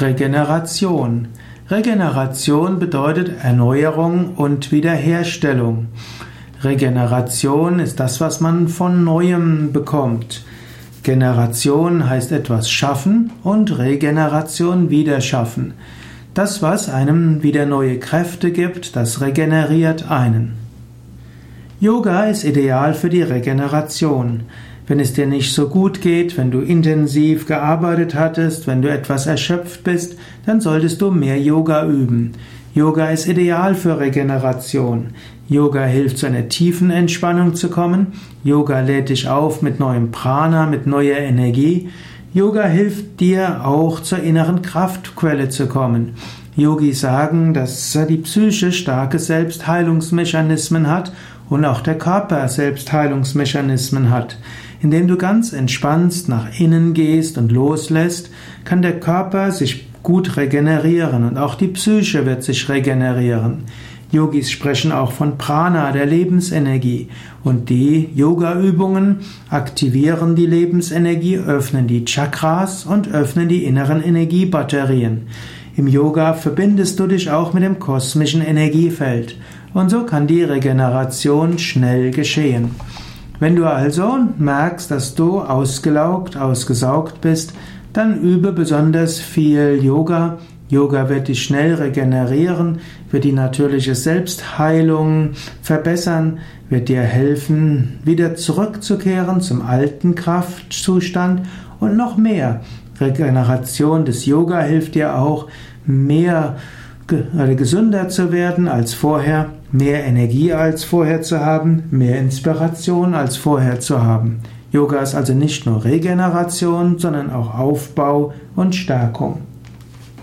Regeneration. Regeneration bedeutet Erneuerung und Wiederherstellung. Regeneration ist das, was man von neuem bekommt. Generation heißt etwas schaffen und Regeneration wieder schaffen. Das, was einem wieder neue Kräfte gibt, das regeneriert einen. Yoga ist ideal für die Regeneration. Wenn es dir nicht so gut geht, wenn du intensiv gearbeitet hattest, wenn du etwas erschöpft bist, dann solltest du mehr Yoga üben. Yoga ist ideal für Regeneration. Yoga hilft zu einer tiefen Entspannung zu kommen. Yoga lädt dich auf mit neuem Prana, mit neuer Energie. Yoga hilft dir auch zur inneren Kraftquelle zu kommen. Yogis sagen, dass die Psyche starke Selbstheilungsmechanismen hat und auch der Körper Selbstheilungsmechanismen hat. Indem du ganz entspannt nach innen gehst und loslässt, kann der Körper sich gut regenerieren und auch die Psyche wird sich regenerieren. Yogis sprechen auch von Prana, der Lebensenergie. Und die Yoga-Übungen aktivieren die Lebensenergie, öffnen die Chakras und öffnen die inneren Energiebatterien. Im Yoga verbindest du dich auch mit dem kosmischen Energiefeld. Und so kann die Regeneration schnell geschehen. Wenn du also merkst, dass du ausgelaugt, ausgesaugt bist, dann übe besonders viel Yoga. Yoga wird dich schnell regenerieren, wird die natürliche Selbstheilung verbessern, wird dir helfen, wieder zurückzukehren zum alten Kraftzustand und noch mehr. Regeneration des Yoga hilft dir auch, mehr gesünder zu werden als vorher, mehr Energie als vorher zu haben, mehr Inspiration als vorher zu haben. Yoga ist also nicht nur Regeneration, sondern auch Aufbau und Stärkung.